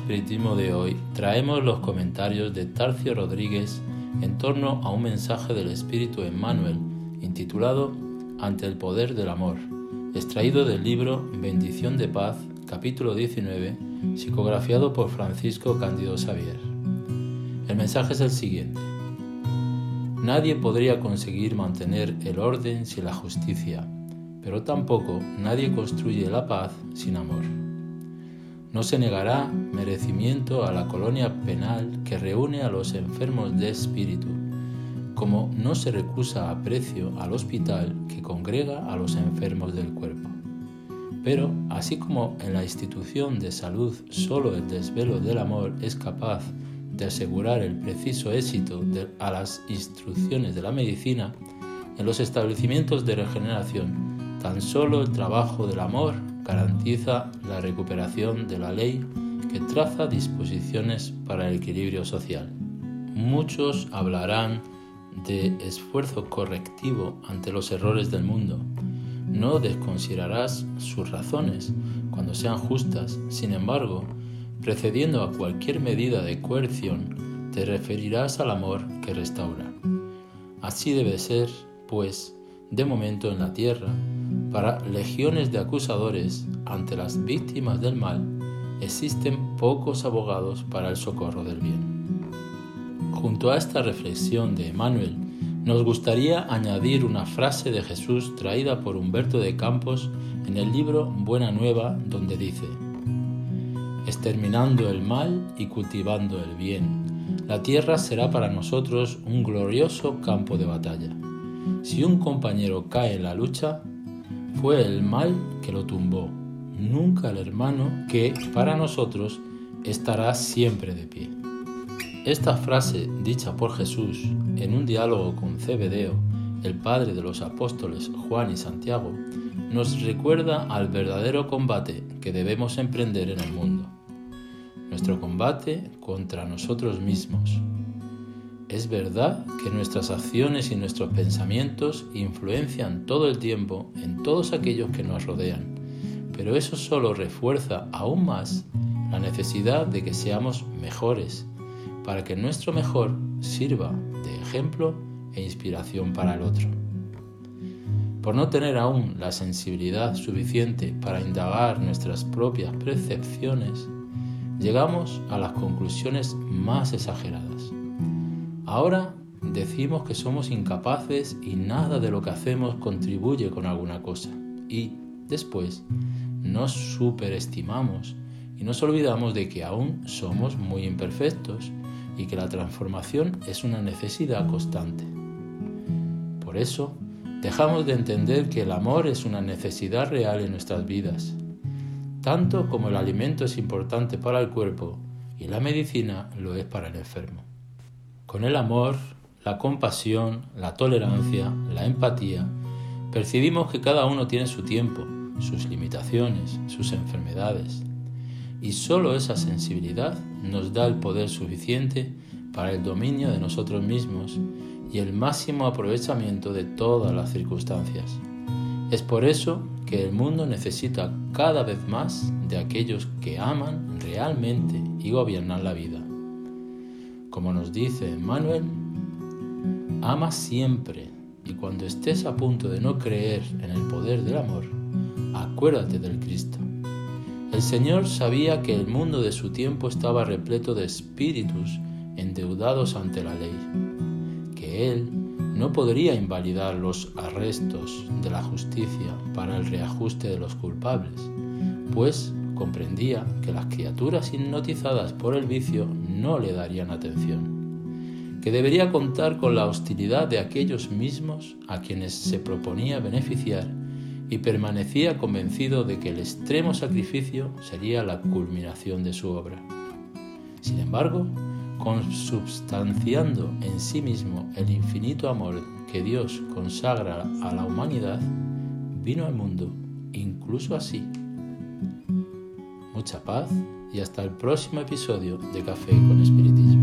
Espiritismo de hoy traemos los comentarios de Tarcio Rodríguez en torno a un mensaje del Espíritu Emmanuel intitulado Ante el Poder del Amor, extraído del libro Bendición de Paz, capítulo 19, psicografiado por Francisco Cándido Xavier. El mensaje es el siguiente. Nadie podría conseguir mantener el orden sin la justicia, pero tampoco nadie construye la paz sin amor. No se negará merecimiento a la colonia penal que reúne a los enfermos de espíritu, como no se recusa aprecio al hospital que congrega a los enfermos del cuerpo. Pero, así como en la institución de salud solo el desvelo del amor es capaz de asegurar el preciso éxito a las instrucciones de la medicina, en los establecimientos de regeneración, tan solo el trabajo del amor garantiza la recuperación de la ley que traza disposiciones para el equilibrio social. Muchos hablarán de esfuerzo correctivo ante los errores del mundo. No desconsiderarás sus razones cuando sean justas. Sin embargo, precediendo a cualquier medida de coerción, te referirás al amor que restaura. Así debe ser, pues, de momento en la tierra, para legiones de acusadores ante las víctimas del mal, existen pocos abogados para el socorro del bien. Junto a esta reflexión de Emmanuel, nos gustaría añadir una frase de Jesús traída por Humberto de Campos en el libro Buena Nueva, donde dice, Exterminando el mal y cultivando el bien, la tierra será para nosotros un glorioso campo de batalla. Si un compañero cae en la lucha, fue el mal que lo tumbó, nunca el hermano que para nosotros estará siempre de pie. Esta frase dicha por Jesús en un diálogo con Cebedeo, el padre de los apóstoles Juan y Santiago, nos recuerda al verdadero combate que debemos emprender en el mundo. Nuestro combate contra nosotros mismos, es verdad que nuestras acciones y nuestros pensamientos influencian todo el tiempo en todos aquellos que nos rodean, pero eso solo refuerza aún más la necesidad de que seamos mejores, para que nuestro mejor sirva de ejemplo e inspiración para el otro. Por no tener aún la sensibilidad suficiente para indagar nuestras propias percepciones, llegamos a las conclusiones más exageradas. Ahora decimos que somos incapaces y nada de lo que hacemos contribuye con alguna cosa. Y después nos superestimamos y nos olvidamos de que aún somos muy imperfectos y que la transformación es una necesidad constante. Por eso, dejamos de entender que el amor es una necesidad real en nuestras vidas. Tanto como el alimento es importante para el cuerpo y la medicina lo es para el enfermo. Con el amor, la compasión, la tolerancia, la empatía, percibimos que cada uno tiene su tiempo, sus limitaciones, sus enfermedades. Y solo esa sensibilidad nos da el poder suficiente para el dominio de nosotros mismos y el máximo aprovechamiento de todas las circunstancias. Es por eso que el mundo necesita cada vez más de aquellos que aman realmente y gobiernan la vida. Como nos dice Manuel, ama siempre y cuando estés a punto de no creer en el poder del amor, acuérdate del Cristo. El Señor sabía que el mundo de su tiempo estaba repleto de espíritus endeudados ante la ley, que Él no podría invalidar los arrestos de la justicia para el reajuste de los culpables, pues comprendía que las criaturas hipnotizadas por el vicio no le darían atención, que debería contar con la hostilidad de aquellos mismos a quienes se proponía beneficiar y permanecía convencido de que el extremo sacrificio sería la culminación de su obra. Sin embargo, consubstanciando en sí mismo el infinito amor que Dios consagra a la humanidad, vino al mundo, incluso así, Mucha paz y hasta el próximo episodio de Café con Espiritismo.